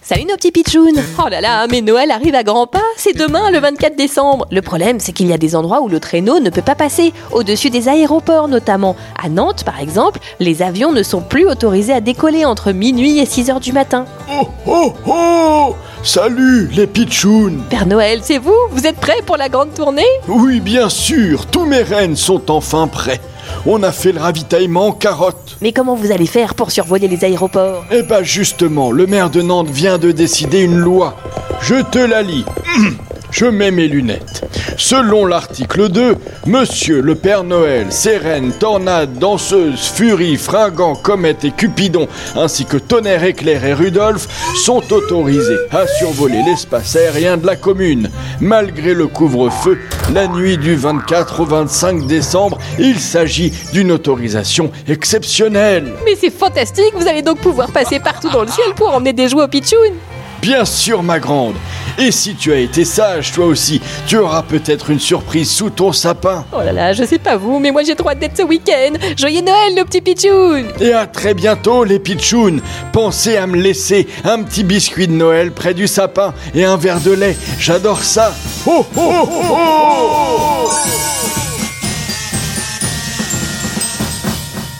Salut nos petits pitchouns Oh là là, mais Noël arrive à grands pas, c'est demain le 24 décembre. Le problème, c'est qu'il y a des endroits où le traîneau ne peut pas passer, au-dessus des aéroports notamment. À Nantes, par exemple, les avions ne sont plus autorisés à décoller entre minuit et 6 heures du matin. Oh oh oh Salut les pitchouns Père Noël, c'est vous? Vous êtes prêts pour la grande tournée? Oui, bien sûr, tous mes rennes sont enfin prêts. On a fait le ravitaillement en carottes. Mais comment vous allez faire pour survoler les aéroports? Eh ben justement, le maire de Nantes vient de décider une loi. Je te la lis. Je mets mes lunettes. Selon l'article 2, Monsieur le Père Noël, Sérène, Tornade, Danseuse, Furie, Fringant, Comète et Cupidon, ainsi que Tonnerre, Éclair et Rudolph, sont autorisés à survoler l'espace aérien de la commune. Malgré le couvre-feu, la nuit du 24 au 25 décembre, il s'agit d'une autorisation exceptionnelle. Mais c'est fantastique, vous allez donc pouvoir passer partout dans le ciel pour emmener des jouets aux pitchouns Bien sûr, ma grande. Et si tu as été sage, toi aussi, tu auras peut-être une surprise sous ton sapin. Oh là là, je sais pas vous, mais moi j'ai droit d'être ce week-end Joyeux Noël, nos petits pitchouns Et à très bientôt, les pitchouns. Pensez à me laisser un petit biscuit de Noël près du sapin et un verre de lait. J'adore ça. Oh, oh, oh, oh, oh